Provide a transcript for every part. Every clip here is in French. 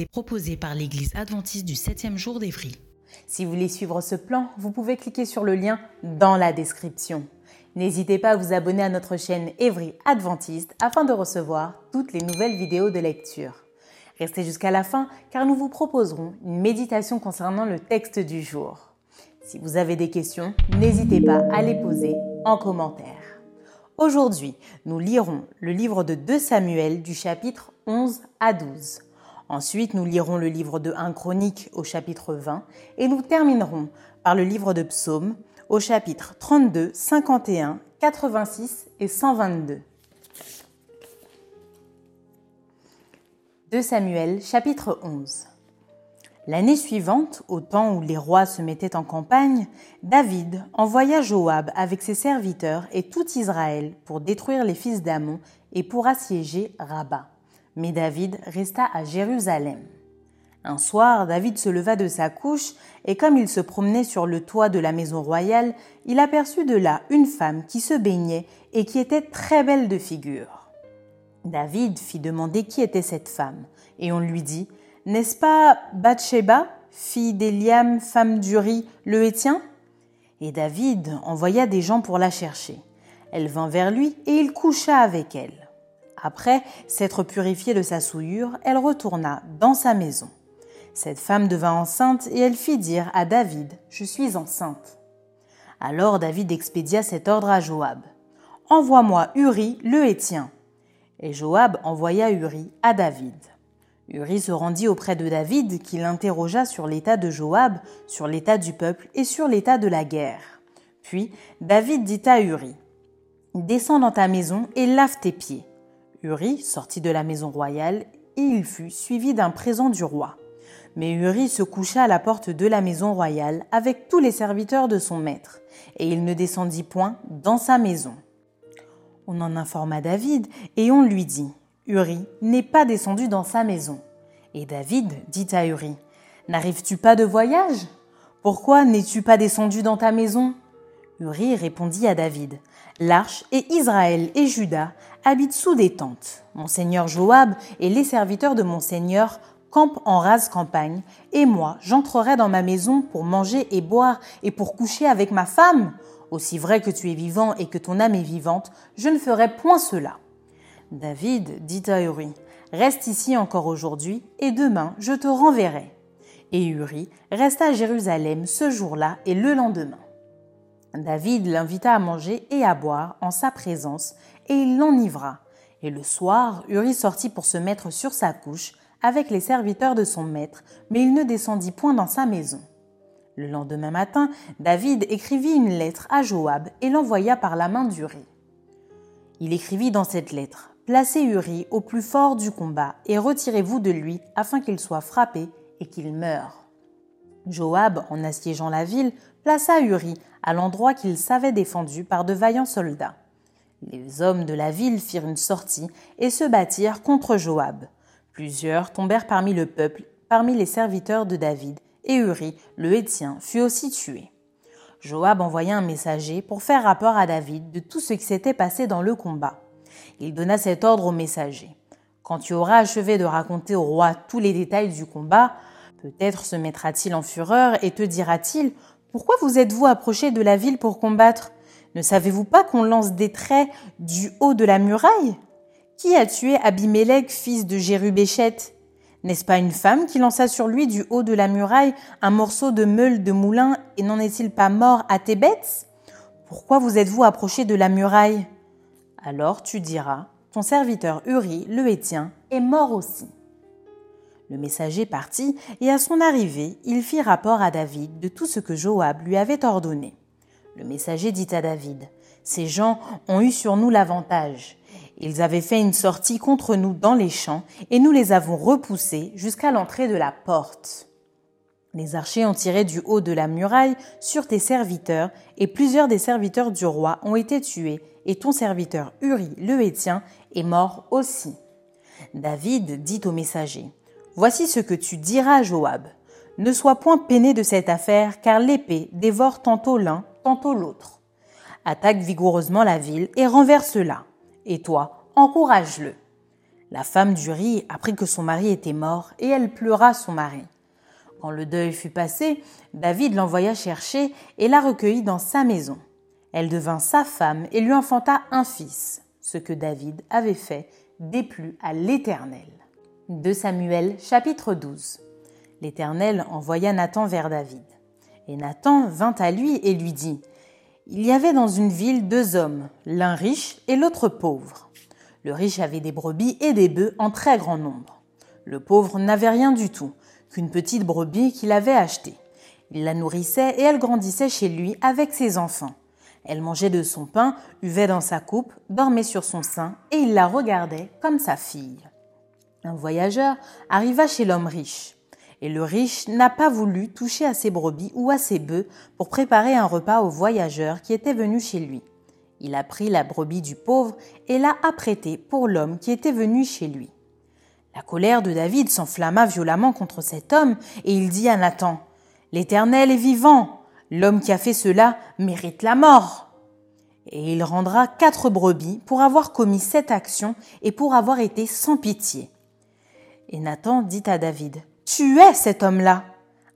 Est proposée par l'Église adventiste du 7e jour d'Évry. Si vous voulez suivre ce plan, vous pouvez cliquer sur le lien dans la description. N'hésitez pas à vous abonner à notre chaîne Évry Adventiste afin de recevoir toutes les nouvelles vidéos de lecture. Restez jusqu'à la fin car nous vous proposerons une méditation concernant le texte du jour. Si vous avez des questions, n'hésitez pas à les poser en commentaire. Aujourd'hui, nous lirons le livre de 2 Samuel du chapitre 11 à 12. Ensuite, nous lirons le livre de 1 Chronique au chapitre 20 et nous terminerons par le livre de Psaumes au chapitre 32, 51, 86 et 122. 2 Samuel chapitre 11 L'année suivante, au temps où les rois se mettaient en campagne, David envoya Joab avec ses serviteurs et tout Israël pour détruire les fils d'Amon et pour assiéger Rabat mais David resta à Jérusalem. Un soir, David se leva de sa couche, et comme il se promenait sur le toit de la maison royale, il aperçut de là une femme qui se baignait et qui était très belle de figure. David fit demander qui était cette femme, et on lui dit N'est-ce pas Bathsheba, fille d'Eliam, femme d'Uri, le Hétien? Et David envoya des gens pour la chercher. Elle vint vers lui, et il coucha avec elle. Après s'être purifiée de sa souillure, elle retourna dans sa maison. Cette femme devint enceinte et elle fit dire à David, Je suis enceinte. Alors David expédia cet ordre à Joab. Envoie-moi Uri le Hétien. Et Joab envoya Uri à David. Uri se rendit auprès de David, qui l'interrogea sur l'état de Joab, sur l'état du peuple et sur l'état de la guerre. Puis David dit à Uri Descends dans ta maison et lave tes pieds. Uri sortit de la maison royale et il fut suivi d'un présent du roi. Mais Uri se coucha à la porte de la maison royale avec tous les serviteurs de son maître, et il ne descendit point dans sa maison. On en informa David, et on lui dit, Uri n'est pas descendu dans sa maison. Et David dit à Uri, N'arrives-tu pas de voyage? Pourquoi n'es-tu pas descendu dans ta maison? Uri répondit à David, L'arche et Israël et Juda habitent sous des tentes. Monseigneur Joab et les serviteurs de Monseigneur campent en rase campagne, et moi j'entrerai dans ma maison pour manger et boire et pour coucher avec ma femme. Aussi vrai que tu es vivant et que ton âme est vivante, je ne ferai point cela. David dit à Uri, Reste ici encore aujourd'hui, et demain je te renverrai. Et Uri resta à Jérusalem ce jour-là et le lendemain. David l'invita à manger et à boire en sa présence, et il l'enivra. Et le soir, Uri sortit pour se mettre sur sa couche avec les serviteurs de son maître, mais il ne descendit point dans sa maison. Le lendemain matin, David écrivit une lettre à Joab et l'envoya par la main d'Uri. Il écrivit dans cette lettre Placez Uri au plus fort du combat et retirez-vous de lui afin qu'il soit frappé et qu'il meure. Joab, en assiégeant la ville, plaça Uri à l'endroit qu'il savait défendu par de vaillants soldats. Les hommes de la ville firent une sortie et se battirent contre Joab. Plusieurs tombèrent parmi le peuple, parmi les serviteurs de David, et Uri, le Hétien, fut aussi tué. Joab envoya un messager pour faire rapport à David de tout ce qui s'était passé dans le combat. Il donna cet ordre au messager. Quand tu auras achevé de raconter au roi tous les détails du combat, peut-être se mettra-t-il en fureur et te dira-t-il pourquoi vous êtes-vous approché de la ville pour combattre? Ne savez-vous pas qu'on lance des traits du haut de la muraille? Qui a tué Abimélec, fils de Jérubéchet? N'est-ce pas une femme qui lança sur lui du haut de la muraille un morceau de meule de moulin et n'en est-il pas mort à Thébets Pourquoi vous êtes-vous approché de la muraille? Alors tu diras, ton serviteur Uri, le Hétien, est mort aussi. Le messager partit, et à son arrivée, il fit rapport à David de tout ce que Joab lui avait ordonné. Le messager dit à David, Ces gens ont eu sur nous l'avantage. Ils avaient fait une sortie contre nous dans les champs, et nous les avons repoussés jusqu'à l'entrée de la porte. Les archers ont tiré du haut de la muraille sur tes serviteurs, et plusieurs des serviteurs du roi ont été tués, et ton serviteur Uri le Hétien est mort aussi. David dit au messager, Voici ce que tu diras Joab. Ne sois point peiné de cette affaire, car l'épée dévore tantôt l'un, tantôt l'autre. Attaque vigoureusement la ville et renverse-la. Et toi, encourage-le. La femme d'Uri apprit que son mari était mort, et elle pleura son mari. Quand le deuil fut passé, David l'envoya chercher et la recueillit dans sa maison. Elle devint sa femme et lui enfanta un fils. Ce que David avait fait déplut à l'Éternel. 2 Samuel chapitre 12 L'Éternel envoya Nathan vers David. Et Nathan vint à lui et lui dit, Il y avait dans une ville deux hommes, l'un riche et l'autre pauvre. Le riche avait des brebis et des bœufs en très grand nombre. Le pauvre n'avait rien du tout, qu'une petite brebis qu'il avait achetée. Il la nourrissait et elle grandissait chez lui avec ses enfants. Elle mangeait de son pain, buvait dans sa coupe, dormait sur son sein, et il la regardait comme sa fille. Un voyageur arriva chez l'homme riche. Et le riche n'a pas voulu toucher à ses brebis ou à ses bœufs pour préparer un repas au voyageur qui était venu chez lui. Il a pris la brebis du pauvre et l'a apprêtée pour l'homme qui était venu chez lui. La colère de David s'enflamma violemment contre cet homme, et il dit à Nathan, L'Éternel est vivant, l'homme qui a fait cela mérite la mort. Et il rendra quatre brebis pour avoir commis cette action et pour avoir été sans pitié. Et Nathan dit à David, Tu es cet homme-là.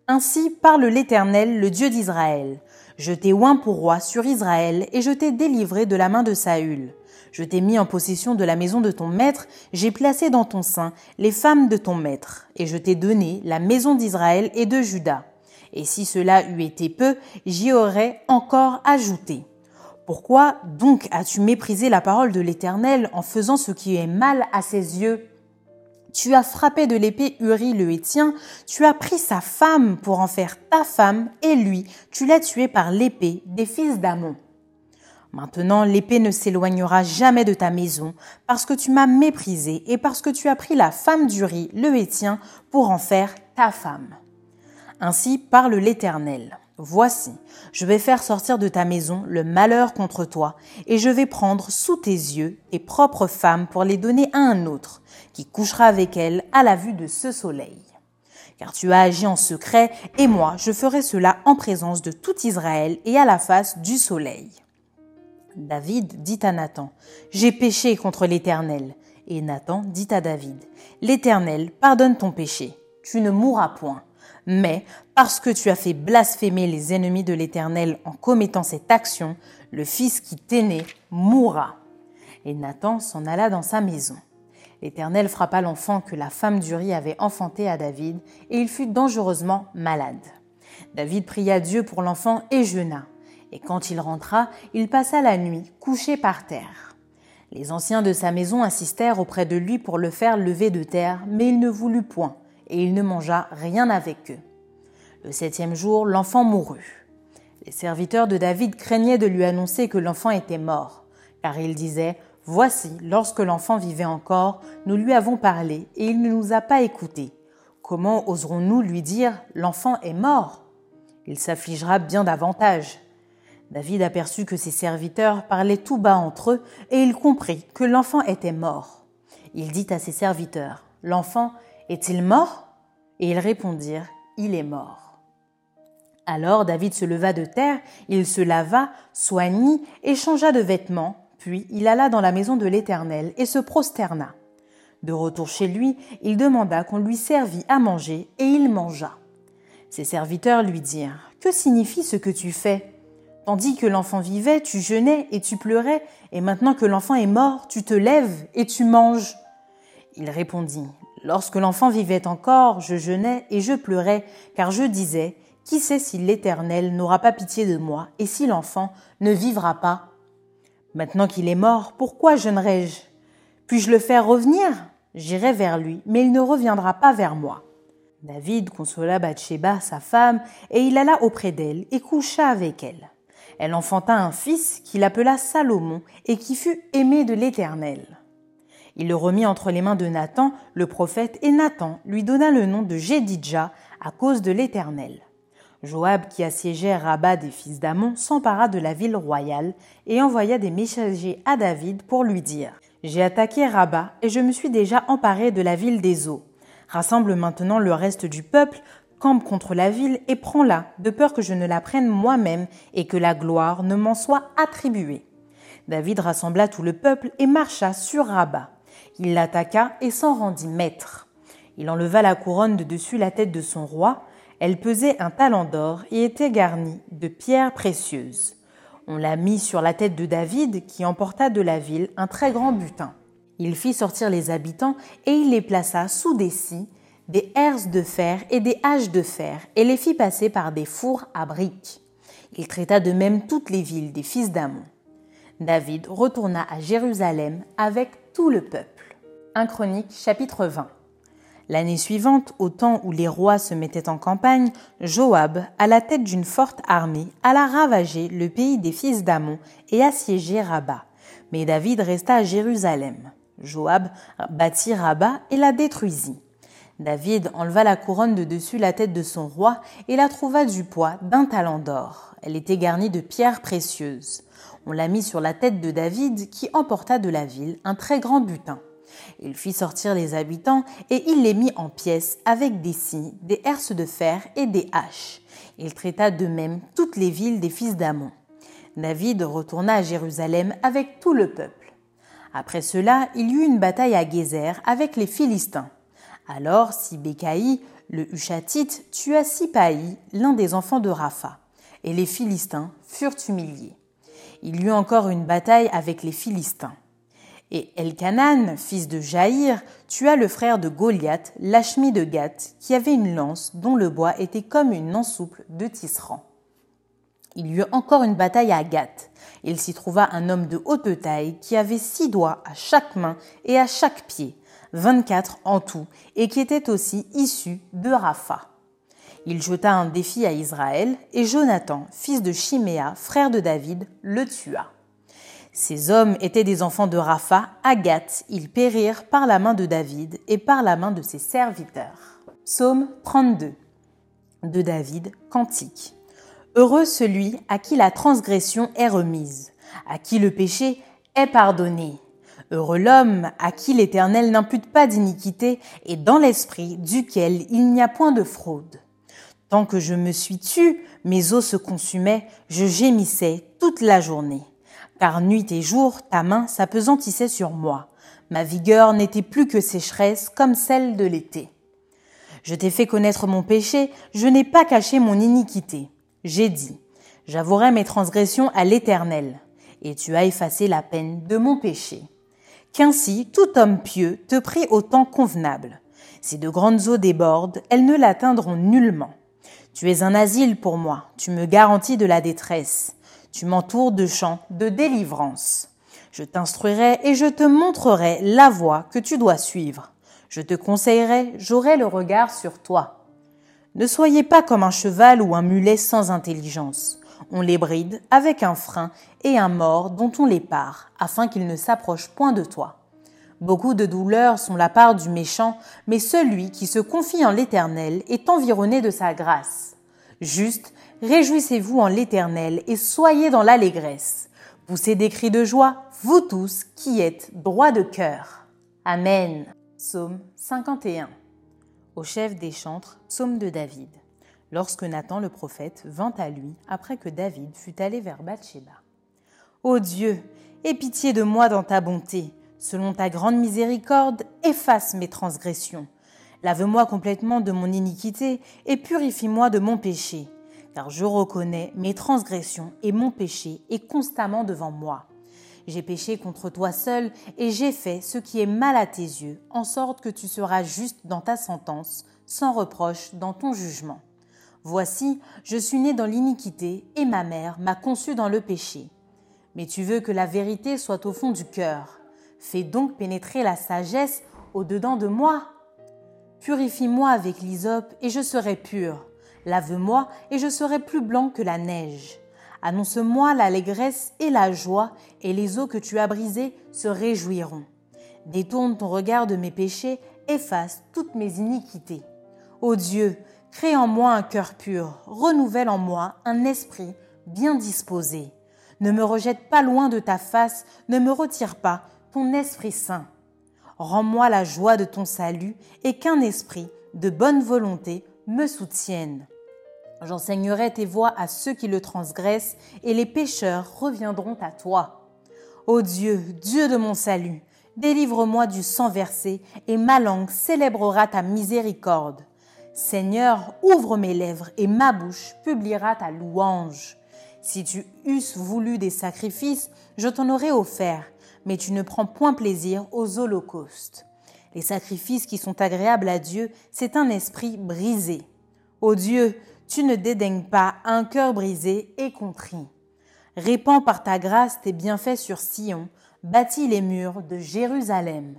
Ainsi parle l'Éternel, le Dieu d'Israël. Je t'ai oint pour roi sur Israël, et je t'ai délivré de la main de Saül. Je t'ai mis en possession de la maison de ton maître, j'ai placé dans ton sein les femmes de ton maître, et je t'ai donné la maison d'Israël et de Juda. Et si cela eût été peu, j'y aurais encore ajouté. Pourquoi donc as-tu méprisé la parole de l'Éternel en faisant ce qui est mal à ses yeux? Tu as frappé de l'épée Uri le Hétien, tu as pris sa femme pour en faire ta femme, et lui, tu l'as tué par l'épée des fils d'Amon. Maintenant l'épée ne s'éloignera jamais de ta maison, parce que tu m'as méprisé et parce que tu as pris la femme d'Uri, le Hétien, pour en faire ta femme. Ainsi parle l'Éternel. Voici, je vais faire sortir de ta maison le malheur contre toi, et je vais prendre sous tes yeux tes propres femmes pour les donner à un autre, qui couchera avec elles à la vue de ce soleil. Car tu as agi en secret, et moi je ferai cela en présence de tout Israël et à la face du soleil. David dit à Nathan, J'ai péché contre l'Éternel. Et Nathan dit à David, L'Éternel pardonne ton péché, tu ne mourras point. Mais parce que tu as fait blasphémer les ennemis de l'Éternel en commettant cette action, le fils qui t'est né mourra. Et Nathan s'en alla dans sa maison. L'Éternel frappa l'enfant que la femme d'Uri avait enfanté à David, et il fut dangereusement malade. David pria Dieu pour l'enfant et jeûna. Et quand il rentra, il passa la nuit couché par terre. Les anciens de sa maison insistèrent auprès de lui pour le faire lever de terre, mais il ne voulut point, et il ne mangea rien avec eux. Le septième jour, l'enfant mourut. Les serviteurs de David craignaient de lui annoncer que l'enfant était mort, car ils disaient Voici, lorsque l'enfant vivait encore, nous lui avons parlé, et il ne nous a pas écoutés. Comment oserons-nous lui dire L'enfant est mort? Il s'affligera bien davantage. David aperçut que ses serviteurs parlaient tout bas entre eux, et il comprit que l'enfant était mort. Il dit à ses serviteurs, L'enfant est-il mort? Et ils répondirent, Il est mort. Alors David se leva de terre, il se lava, soignit et changea de vêtements, puis il alla dans la maison de l'Éternel et se prosterna. De retour chez lui, il demanda qu'on lui servît à manger, et il mangea. Ses serviteurs lui dirent, Que signifie ce que tu fais? Tandis que l'enfant vivait, tu jeûnais et tu pleurais, et maintenant que l'enfant est mort, tu te lèves et tu manges. Il répondit, Lorsque l'enfant vivait encore, je jeûnais et je pleurais, car je disais, Qui sait si l'Éternel n'aura pas pitié de moi, et si l'enfant ne vivra pas Maintenant qu'il est mort, pourquoi jeûnerais-je Puis-je le faire revenir J'irai vers lui, mais il ne reviendra pas vers moi. David consola Bathsheba, sa femme, et il alla auprès d'elle et coucha avec elle. Elle enfanta un fils qu'il appela Salomon et qui fut aimé de l'Éternel. Il le remit entre les mains de Nathan, le prophète, et Nathan lui donna le nom de Jédidja à cause de l'Éternel. Joab, qui assiégeait Rabat des fils d'Amon, s'empara de la ville royale et envoya des messagers à David pour lui dire J'ai attaqué Rabat et je me suis déjà emparé de la ville des eaux. Rassemble maintenant le reste du peuple, campe contre la ville et prends-la, de peur que je ne la prenne moi-même et que la gloire ne m'en soit attribuée. David rassembla tout le peuple et marcha sur Rabat. Il l'attaqua et s'en rendit maître. Il enleva la couronne de dessus la tête de son roi, elle pesait un talent d'or et était garnie de pierres précieuses. On la mit sur la tête de David, qui emporta de la ville un très grand butin. Il fit sortir les habitants et il les plaça sous des scies, des herses de fer et des haches de fer, et les fit passer par des fours à briques. Il traita de même toutes les villes des fils d'Amon. David retourna à Jérusalem avec tout le peuple. 1 Chronique chapitre 20 L'année suivante, au temps où les rois se mettaient en campagne, Joab, à la tête d'une forte armée, alla ravager le pays des fils d'Amon et assiéger Rabat. Mais David resta à Jérusalem. Joab bâtit Rabat et la détruisit. David enleva la couronne de dessus la tête de son roi et la trouva du poids d'un talent d'or. Elle était garnie de pierres précieuses. On la mit sur la tête de David qui emporta de la ville un très grand butin. Il fit sortir les habitants et il les mit en pièces avec des scies, des herses de fer et des haches. Il traita de même toutes les villes des fils d'Amon. David retourna à Jérusalem avec tout le peuple. Après cela, il y eut une bataille à Gézer avec les Philistins. Alors Sibécaï, le Hushatite, tua Sipaï, l'un des enfants de Rapha, et les Philistins furent humiliés. Il y eut encore une bataille avec les Philistins. Et Elkanan, fils de Jaïr, tua le frère de Goliath, Lachmi de Gath, qui avait une lance dont le bois était comme une ensouple de tisserand. Il y eut encore une bataille à Gath. Il s'y trouva un homme de haute taille qui avait six doigts à chaque main et à chaque pied, vingt-quatre en tout, et qui était aussi issu de Rapha. Il jeta un défi à Israël, et Jonathan, fils de Chiméa, frère de David, le tua. Ces hommes étaient des enfants de Rapha, Agathe, ils périrent par la main de David et par la main de ses serviteurs. Psaume 32 de David, cantique. Heureux celui à qui la transgression est remise, à qui le péché est pardonné. Heureux l'homme à qui l'Éternel n'impute pas d'iniquité et dans l'esprit duquel il n'y a point de fraude. Tant que je me suis tu, mes os se consumaient, je gémissais toute la journée car nuit et jour ta main s'apesantissait sur moi. Ma vigueur n'était plus que sécheresse comme celle de l'été. Je t'ai fait connaître mon péché, je n'ai pas caché mon iniquité. J'ai dit, j'avouerai mes transgressions à l'Éternel, et tu as effacé la peine de mon péché. Qu'ainsi tout homme pieux te prie au temps convenable. Si de grandes eaux débordent, elles ne l'atteindront nullement. Tu es un asile pour moi, tu me garantis de la détresse. Tu m'entoures de chants de délivrance. Je t'instruirai et je te montrerai la voie que tu dois suivre. Je te conseillerai, j'aurai le regard sur toi. Ne soyez pas comme un cheval ou un mulet sans intelligence. On les bride avec un frein et un mort dont on les part, afin qu'ils ne s'approchent point de toi. Beaucoup de douleurs sont la part du méchant, mais celui qui se confie en l'Éternel est environné de sa grâce. Juste, Réjouissez-vous en l'Éternel et soyez dans l'allégresse. Poussez des cris de joie, vous tous qui êtes droits de cœur. Amen. Psaume 51. Au chef des chantres, psaume de David. Lorsque Nathan le prophète vint à lui après que David fut allé vers Bathsheba. Ô Dieu, aie pitié de moi dans ta bonté. Selon ta grande miséricorde, efface mes transgressions. Lave-moi complètement de mon iniquité et purifie-moi de mon péché car je reconnais mes transgressions et mon péché est constamment devant moi. J'ai péché contre toi seul et j'ai fait ce qui est mal à tes yeux, en sorte que tu seras juste dans ta sentence, sans reproche dans ton jugement. Voici, je suis né dans l'iniquité et ma mère m'a conçu dans le péché. Mais tu veux que la vérité soit au fond du cœur. Fais donc pénétrer la sagesse au-dedans de moi. Purifie-moi avec l'hysope et je serai pur. Lave-moi et je serai plus blanc que la neige. Annonce-moi l'allégresse et la joie, et les eaux que tu as brisées se réjouiront. Détourne ton regard de mes péchés, efface toutes mes iniquités. Ô Dieu, crée en moi un cœur pur, renouvelle en moi un esprit bien disposé. Ne me rejette pas loin de ta face, ne me retire pas ton Esprit Saint. Rends-moi la joie de ton salut et qu'un esprit de bonne volonté me soutienne. J'enseignerai tes voies à ceux qui le transgressent et les pécheurs reviendront à toi. Ô Dieu, Dieu de mon salut, délivre-moi du sang versé et ma langue célébrera ta miséricorde. Seigneur, ouvre mes lèvres et ma bouche publiera ta louange. Si tu eusses voulu des sacrifices, je t'en aurais offert, mais tu ne prends point plaisir aux holocaustes. Les sacrifices qui sont agréables à Dieu, c'est un esprit brisé. Ô Dieu, tu ne dédaignes pas un cœur brisé et contrit. Répands par ta grâce tes bienfaits sur Sion, bâtis les murs de Jérusalem.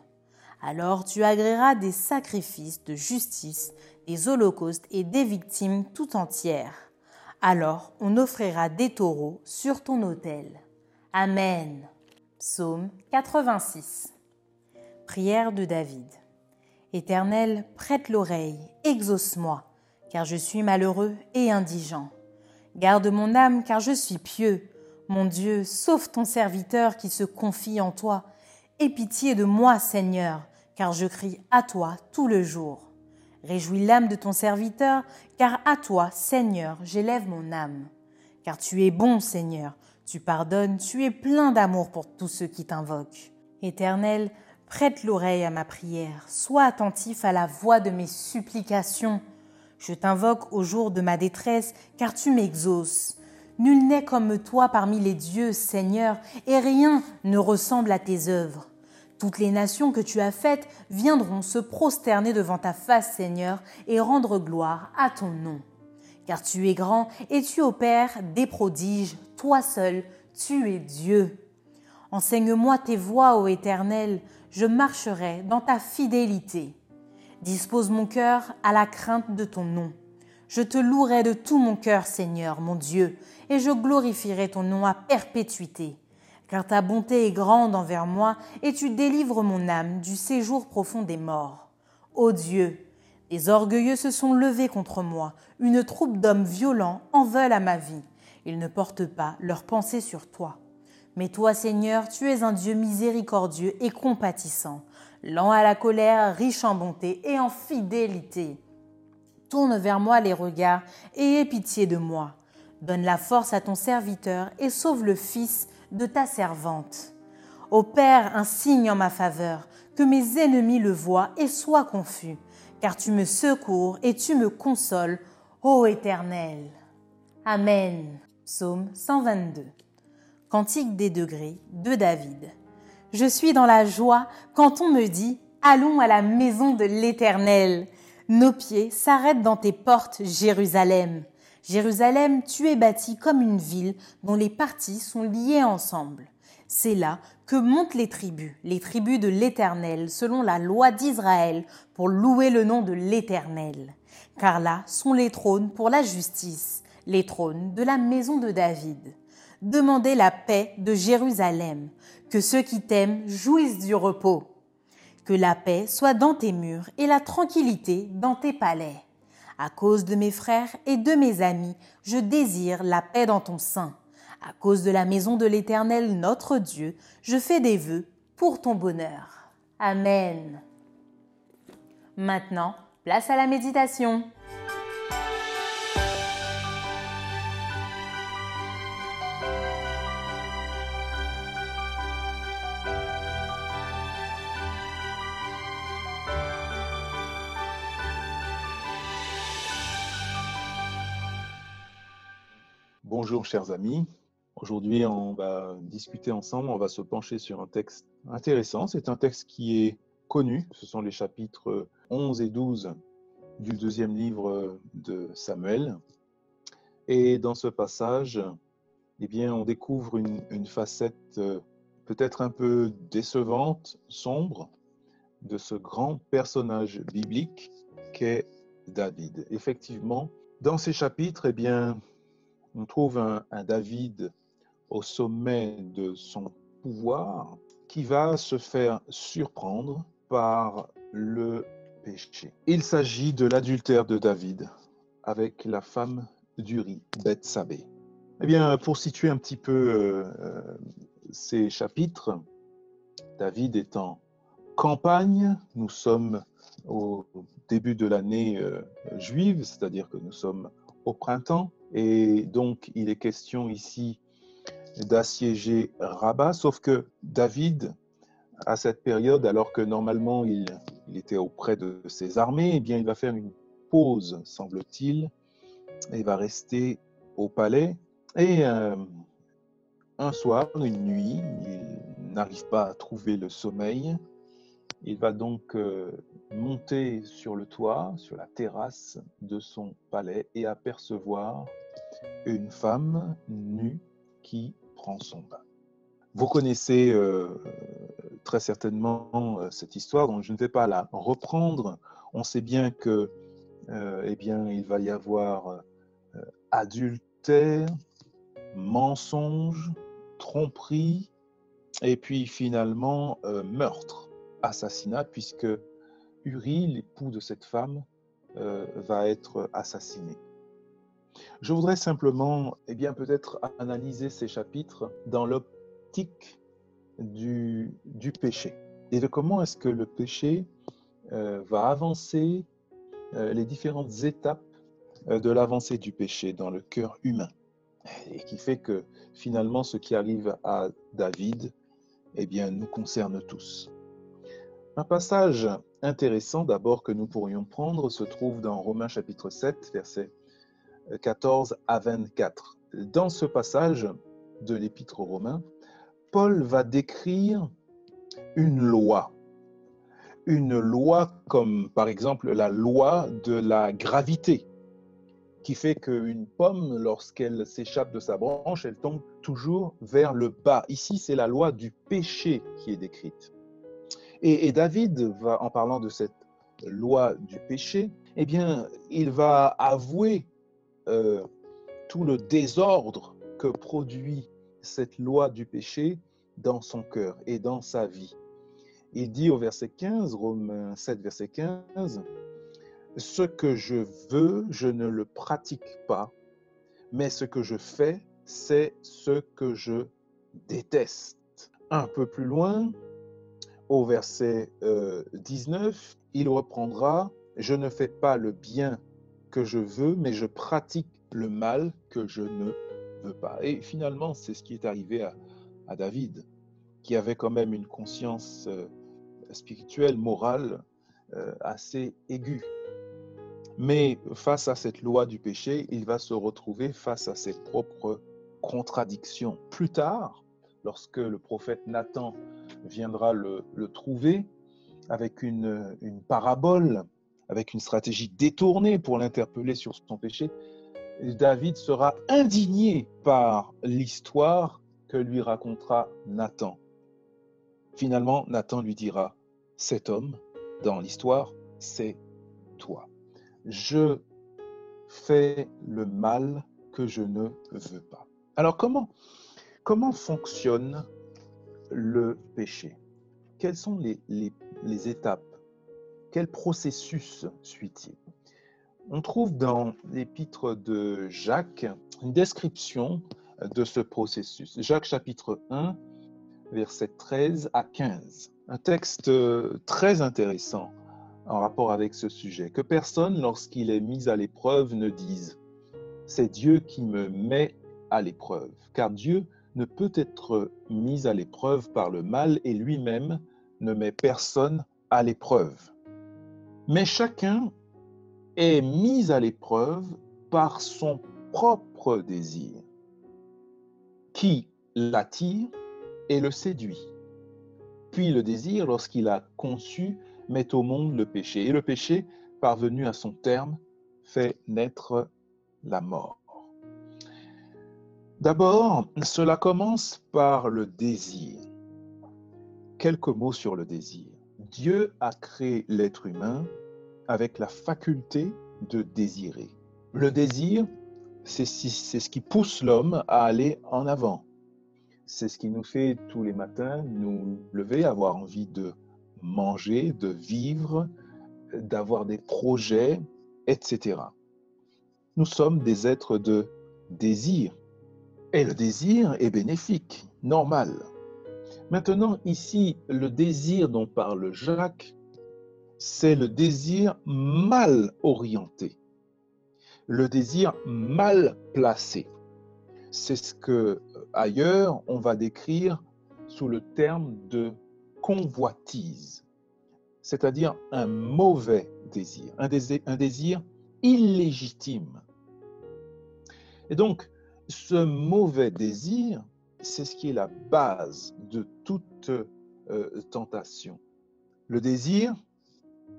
Alors tu agréeras des sacrifices de justice, des holocaustes et des victimes tout entières alors on offrira des taureaux sur ton autel. Amen. Psaume 86. Prière de David. Éternel, prête l'oreille, exauce-moi, car je suis malheureux et indigent. Garde mon âme, car je suis pieux. Mon Dieu, sauve ton serviteur qui se confie en toi. Aie pitié de moi, Seigneur, car je crie à toi tout le jour. Réjouis l'âme de ton serviteur, car à toi, Seigneur, j'élève mon âme. Car tu es bon, Seigneur, tu pardonnes, tu es plein d'amour pour tous ceux qui t'invoquent. Éternel, prête l'oreille à ma prière, sois attentif à la voix de mes supplications. Je t'invoque au jour de ma détresse, car tu m'exauces. Nul n'est comme toi parmi les dieux, Seigneur, et rien ne ressemble à tes œuvres. Toutes les nations que tu as faites viendront se prosterner devant ta face, Seigneur, et rendre gloire à ton nom. Car tu es grand et tu opères des prodiges, toi seul, tu es Dieu. Enseigne-moi tes voies, ô Éternel, je marcherai dans ta fidélité. Dispose mon cœur à la crainte de ton nom. Je te louerai de tout mon cœur, Seigneur, mon Dieu, et je glorifierai ton nom à perpétuité car ta bonté est grande envers moi, et tu délivres mon âme du séjour profond des morts. Ô Dieu, les orgueilleux se sont levés contre moi, une troupe d'hommes violents en veulent à ma vie. Ils ne portent pas leur pensée sur toi. Mais toi, Seigneur, tu es un Dieu miséricordieux et compatissant, lent à la colère, riche en bonté et en fidélité. Tourne vers moi les regards et aie pitié de moi. Donne la force à ton serviteur et sauve le Fils de ta servante. Ô Père, un signe en ma faveur, que mes ennemis le voient et soient confus, car tu me secours et tu me consoles, ô Éternel. Amen. Psaume 122. Cantique des degrés de David. Je suis dans la joie quand on me dit Allons à la maison de l'Éternel. Nos pieds s'arrêtent dans tes portes, Jérusalem. Jérusalem, tu es bâtie comme une ville dont les parties sont liées ensemble. C'est là que montent les tribus, les tribus de l'Éternel, selon la loi d'Israël, pour louer le nom de l'Éternel. Car là sont les trônes pour la justice, les trônes de la maison de David. Demandez la paix de Jérusalem, que ceux qui t'aiment jouissent du repos. Que la paix soit dans tes murs et la tranquillité dans tes palais. À cause de mes frères et de mes amis, je désire la paix dans ton sein. À cause de la maison de l'Éternel, notre Dieu, je fais des vœux pour ton bonheur. Amen. Maintenant, place à la méditation. Bonjour chers amis. Aujourd'hui, on va discuter ensemble, on va se pencher sur un texte intéressant. C'est un texte qui est connu, ce sont les chapitres 11 et 12 du deuxième livre de Samuel. Et dans ce passage, eh bien, on découvre une, facette peut-être un peu décevante, sombre, de ce grand personnage biblique qu'est David. Effectivement, dans ces chapitres, eh bien, on trouve un, David au sommet de son pouvoir qui va se faire surprendre par le péché. Il s'agit de l'adultère de David avec la femme d'Uri, Bethsabée. Eh bien, pour situer un petit peu euh, euh, ces chapitres, David est en campagne, nous sommes au début de l'année euh, juive, c'est-à-dire que nous sommes au printemps, et donc il est question ici d'assiéger Rabat, sauf que David, à cette période, alors que normalement il, était auprès de ses armées, eh bien il va faire une pause, semble-t-il, et va rester au palais. Et euh, un soir, une nuit, il n'arrive pas à trouver le sommeil. Il va donc euh, monter sur le toit, sur la terrasse de son palais et apercevoir une femme nue qui prend son bain. Vous connaissez euh, très certainement euh, cette histoire, donc je ne vais pas la reprendre. On sait bien que, euh, eh bien, il va y avoir adultère, mensonge, tromperie, et puis finalement meurtre, assassinat, puisque Uri, l'époux de cette femme, va être assassiné. Je voudrais simplement, eh bien, peut-être analyser ces chapitres dans l'optique du, péché et de comment est-ce que le péché euh, va avancer euh, les différentes étapes euh, de l'avancée du péché dans le cœur humain et qui fait que finalement ce qui arrive à David, eh bien, nous concerne tous. Un passage intéressant d'abord que nous pourrions prendre se trouve dans Romains chapitre 7, verset 14 à 24. Dans ce passage de l'Épître aux Romains, Paul va décrire une loi. Une loi comme par exemple la loi de la gravité, qui fait qu'une pomme, lorsqu'elle s'échappe de sa branche, elle tombe toujours vers le bas. Ici, c'est la loi du péché qui est décrite. Et, David va, en parlant de cette loi du péché, eh bien, il va avouer euh, tout le désordre que produit cette loi du péché dans son cœur et dans sa vie. Il dit au verset 15, Romains 7, verset 15, Ce que je veux, je ne le pratique pas, mais ce que je fais, c'est ce que je déteste. Un peu plus loin, au verset 19, euh, il reprendra, Je ne fais pas le bien que je veux, mais je pratique le mal que je ne veux pas. Et finalement, c'est ce qui est arrivé à, David, qui avait quand même une conscience euh, spirituelle, morale euh, assez aiguë. Mais face à cette loi du péché, il va se retrouver face à ses propres contradictions. Plus tard, lorsque le prophète Nathan viendra le, trouver avec une, une parabole avec une stratégie détournée pour l'interpeller sur son péché, David sera indigné par l'histoire que lui racontera Nathan. Finalement, Nathan lui dira, cet homme, dans l'histoire, c'est toi. Je fais le mal que je ne veux pas. Alors comment, comment fonctionne le péché Quelles sont les, les, les étapes? Quel processus suit-il? On trouve dans l'épître de Jacques une description de ce processus. Jacques chapitre 1, verset 13 à 15. Un texte très intéressant en rapport avec ce sujet. Que personne, lorsqu'il est mis à l'épreuve, ne dise ⁇ C'est Dieu qui me met à l'épreuve ⁇ car Dieu peut être mis à l'épreuve par le mal et lui-même ne met personne à l'épreuve mais chacun est mis à l'épreuve par son propre désir, qui l'attire et le séduit. Puis le désir, lorsqu'il a conçu, met au monde le péché. Et le péché, parvenu à son terme, fait naître la mort. D'abord, cela commence par le désir. quelques mots sur le désir. Dieu a créé l'être humain avec la faculté de désirer. Le désir, c'est ce qui pousse l'homme à aller en avant. C'est ce qui nous fait tous les matins nous lever, avoir envie de manger, de vivre, d'avoir des projets, etc. Nous sommes des êtres de désir. Et le désir est bénéfique, normal. Maintenant, ici, le désir dont parle Jacques, c'est le désir mal orienté, le désir mal placé. C'est ce que ailleurs on va décrire sous le terme de convoitise, c'est-à-dire un mauvais désir, un désir, un désir illégitime. Et donc, ce mauvais désir, c'est ce qui est la base de toute euh, tentation. Le désir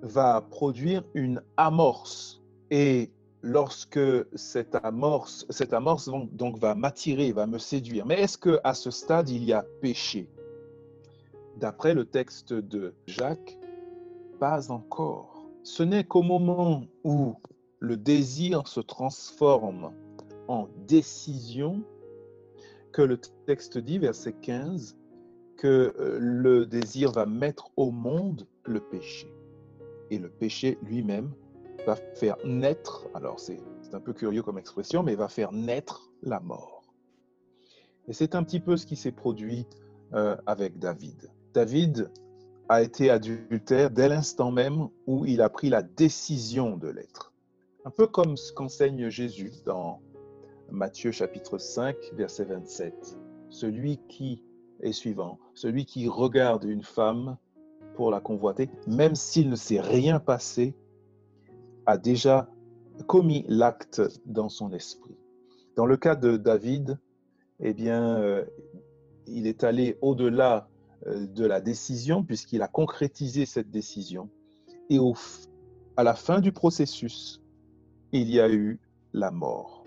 va produire une amorce et lorsque cette amorce, cette amorce va m'attirer, va me séduire. Mais est-ce que à ce stade il y a péché? D'après le texte de Jacques, pas encore. Ce n'est qu'au moment où le désir se transforme en décision que le texte dit, verset 15, que euh, le désir va mettre au monde le péché. Et le péché lui-même va faire naître, alors c'est un peu curieux comme expression, mais va faire naître la mort. Et c'est un petit peu ce qui s'est produit euh, avec David. David a été adultère dès l'instant même où il a pris la décision de l'être. Un peu comme ce qu'enseigne Jésus dans Matthieu chapitre 5, verset 27. Celui qui est suivant, celui qui regarde une femme pour la convoiter, même s'il ne s'est rien passé, a déjà commis l'acte dans son esprit. Dans le cas de David, eh bien, euh, il est allé au-delà euh, de la décision puisqu'il a concrétisé cette décision. Et à la fin du processus, il y a eu la mort,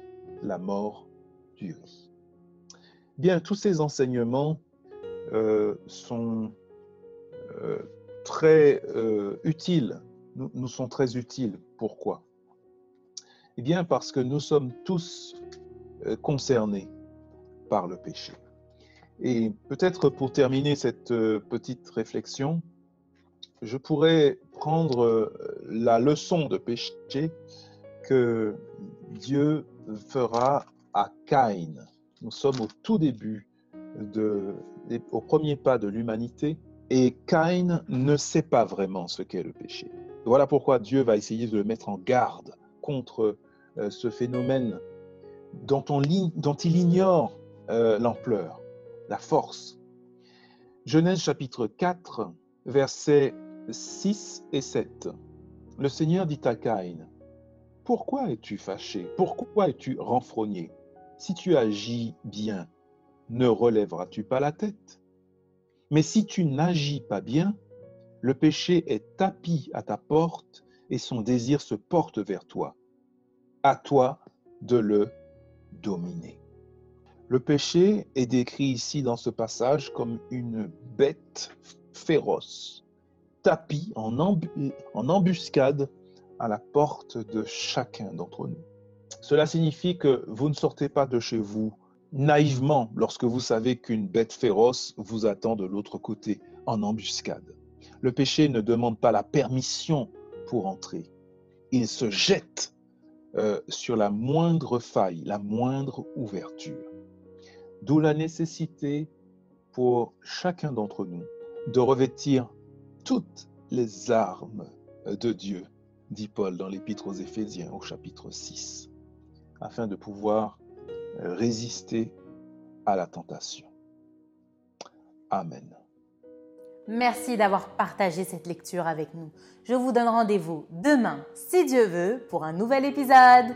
la mort du riz. Bien, tous ces enseignements euh, sont très utiles nous, sont très utiles. Pourquoi? Eh bien parce que nous sommes tous euh, concernés par le péché. Et peut-être pour terminer cette euh, petite réflexion, je pourrais prendre euh, la leçon de péché que Dieu fera à Caïn. Nous sommes au tout début, de, au premier pas de l'humanité, et Caïn ne sait pas vraiment ce qu'est le péché. Voilà pourquoi Dieu va essayer de le mettre en garde contre euh, ce phénomène dont, on, dont il ignore euh, l'ampleur, la force. Genèse chapitre 4, versets 6 et 7. Le Seigneur dit à Caïn, Pourquoi es-tu fâché? Pourquoi es-tu renfrogné? Si tu agis bien, ne relèveras-tu pas la tête? Mais si tu n'agis pas bien, le péché est tapis à ta porte et son désir se porte vers toi. À toi de le dominer. Le péché est décrit ici dans ce passage comme une bête féroce, tapis en, en embuscade à la porte de chacun d'entre nous. Cela signifie que vous ne sortez pas de chez vous naïvement lorsque vous savez qu'une bête féroce vous attend de l'autre côté en embuscade. Le péché ne demande pas la permission pour entrer. Il se jette euh, sur la moindre faille, la moindre ouverture. D'où la nécessité pour chacun d'entre nous de revêtir toutes les armes de Dieu, dit Paul dans l'Épître aux Éphésiens au chapitre 6, afin de pouvoir résister à la tentation. Amen. Merci d'avoir partagé cette lecture avec nous. Je vous donne rendez-vous demain, si Dieu veut, pour un nouvel épisode.